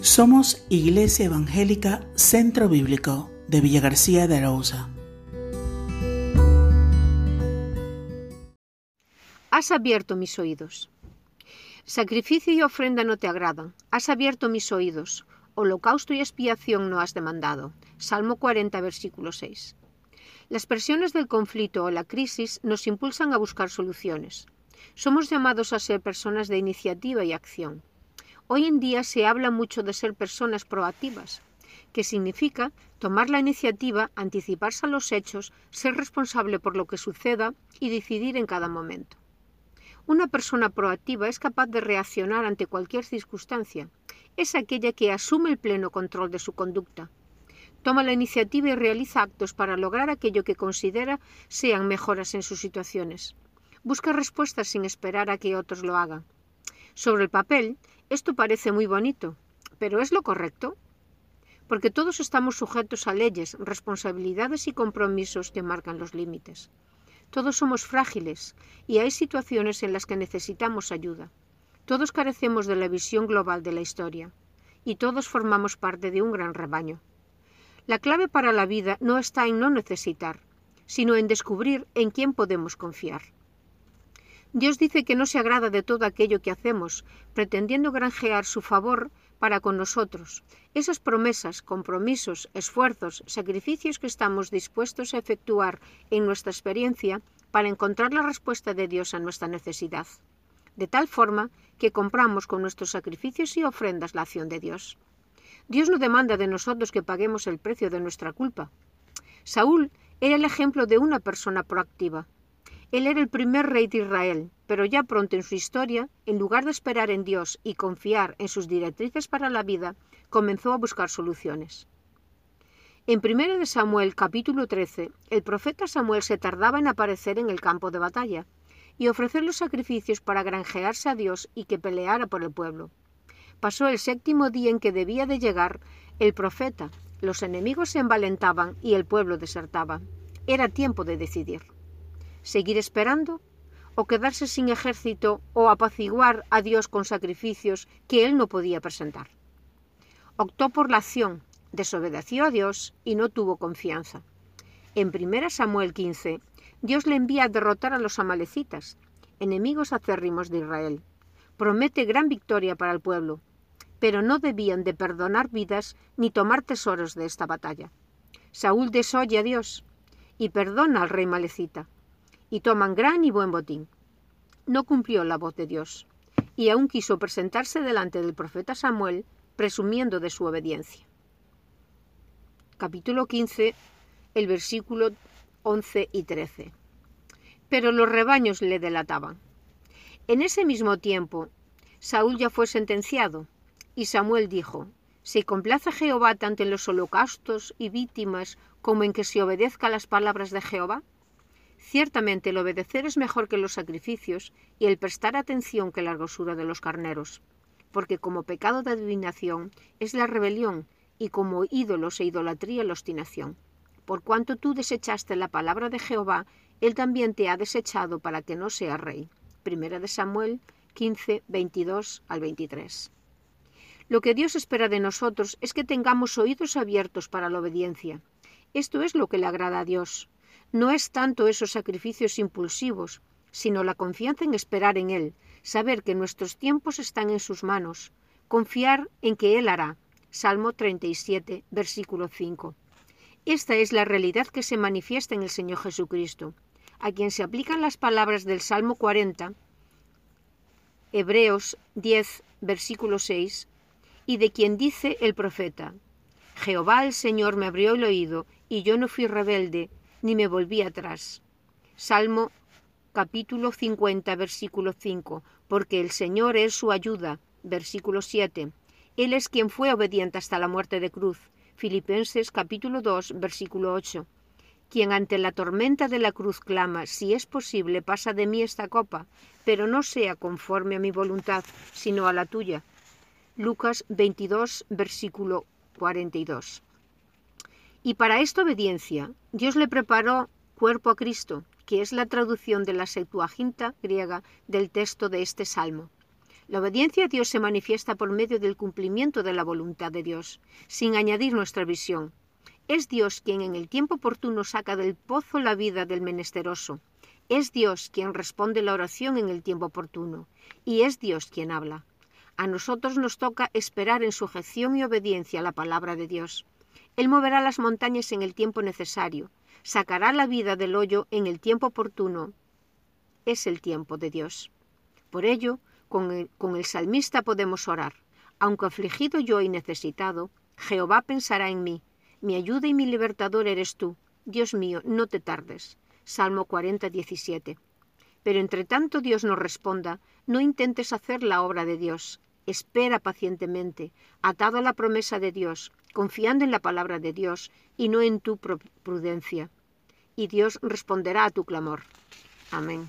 Somos Iglesia Evangélica Centro Bíblico de Villa García de Arauza. Has abierto mis oídos. Sacrificio y ofrenda no te agradan. Has abierto mis oídos. Holocausto y expiación no has demandado. Salmo 40, versículo 6. Las presiones del conflicto o la crisis nos impulsan a buscar soluciones. Somos llamados a ser personas de iniciativa y acción. Hoy en día se habla mucho de ser personas proactivas, que significa tomar la iniciativa, anticiparse a los hechos, ser responsable por lo que suceda y decidir en cada momento. Una persona proactiva es capaz de reaccionar ante cualquier circunstancia. Es aquella que asume el pleno control de su conducta. Toma la iniciativa y realiza actos para lograr aquello que considera sean mejoras en sus situaciones. Busca respuestas sin esperar a que otros lo hagan. Sobre el papel, esto parece muy bonito, pero ¿es lo correcto? Porque todos estamos sujetos a leyes, responsabilidades y compromisos que marcan los límites. Todos somos frágiles y hay situaciones en las que necesitamos ayuda. Todos carecemos de la visión global de la historia y todos formamos parte de un gran rebaño. La clave para la vida no está en no necesitar, sino en descubrir en quién podemos confiar. Dios dice que no se agrada de todo aquello que hacemos, pretendiendo granjear su favor para con nosotros. Esas promesas, compromisos, esfuerzos, sacrificios que estamos dispuestos a efectuar en nuestra experiencia para encontrar la respuesta de Dios a nuestra necesidad. De tal forma que compramos con nuestros sacrificios y ofrendas la acción de Dios. Dios no demanda de nosotros que paguemos el precio de nuestra culpa. Saúl era el ejemplo de una persona proactiva. Él era el primer rey de Israel, pero ya pronto en su historia, en lugar de esperar en Dios y confiar en sus directrices para la vida, comenzó a buscar soluciones. En 1 Samuel capítulo 13, el profeta Samuel se tardaba en aparecer en el campo de batalla y ofrecer los sacrificios para granjearse a Dios y que peleara por el pueblo. Pasó el séptimo día en que debía de llegar el profeta, los enemigos se envalentaban y el pueblo desertaba. Era tiempo de decidir seguir esperando o quedarse sin ejército o apaciguar a Dios con sacrificios que él no podía presentar. Optó por la acción, desobedeció a Dios y no tuvo confianza. En 1 Samuel 15, Dios le envía a derrotar a los amalecitas, enemigos acérrimos de Israel. Promete gran victoria para el pueblo, pero no debían de perdonar vidas ni tomar tesoros de esta batalla. Saúl desoye a Dios y perdona al rey malecita y toman gran y buen botín. No cumplió la voz de Dios, y aún quiso presentarse delante del profeta Samuel, presumiendo de su obediencia. Capítulo 15, el versículo 11 y 13. Pero los rebaños le delataban. En ese mismo tiempo, Saúl ya fue sentenciado, y Samuel dijo, ¿Se complace Jehová tanto en los holocaustos y víctimas como en que se obedezca las palabras de Jehová? Ciertamente el obedecer es mejor que los sacrificios y el prestar atención que la grosura de los carneros, porque como pecado de adivinación es la rebelión y como ídolos e idolatría la obstinación. Por cuanto tú desechaste la palabra de Jehová, él también te ha desechado para que no seas rey. Primera de Samuel 15, 22 al 23. Lo que Dios espera de nosotros es que tengamos oídos abiertos para la obediencia. Esto es lo que le agrada a Dios no es tanto esos sacrificios impulsivos, sino la confianza en esperar en Él, saber que nuestros tiempos están en sus manos, confiar en que Él hará. Salmo 37, versículo 5. Esta es la realidad que se manifiesta en el Señor Jesucristo, a quien se aplican las palabras del Salmo 40, Hebreos 10, versículo 6, y de quien dice el profeta, Jehová el Señor me abrió el oído, y yo no fui rebelde, ni me volví atrás. Salmo capítulo 50, versículo 5, porque el Señor es su ayuda. Versículo 7. Él es quien fue obediente hasta la muerte de cruz. Filipenses capítulo 2, versículo 8. Quien ante la tormenta de la cruz clama, si es posible, pasa de mí esta copa, pero no sea conforme a mi voluntad, sino a la tuya. Lucas 22, versículo 42. Y para esta obediencia, Dios le preparó cuerpo a Cristo, que es la traducción de la Septuaginta griega del texto de este salmo. La obediencia a Dios se manifiesta por medio del cumplimiento de la voluntad de Dios, sin añadir nuestra visión. Es Dios quien en el tiempo oportuno saca del pozo la vida del menesteroso. Es Dios quien responde la oración en el tiempo oportuno. Y es Dios quien habla. A nosotros nos toca esperar en sujeción y obediencia a la palabra de Dios. Él moverá las montañas en el tiempo necesario, sacará la vida del hoyo en el tiempo oportuno. Es el tiempo de Dios. Por ello, con el, salmista podemos orar. Aunque afligido yo y necesitado, Jehová pensará en mí. Mi ayuda y mi libertador eres tú. Dios mío, no te tardes. Salmo 40, 17. Pero entre tanto Dios nos responda, no intentes hacer la obra de Dios. Espera pacientemente, atado a la promesa de Dios, confiando en la palabra de Dios y no en tu prudencia. Y Dios responderá a tu clamor. Amén.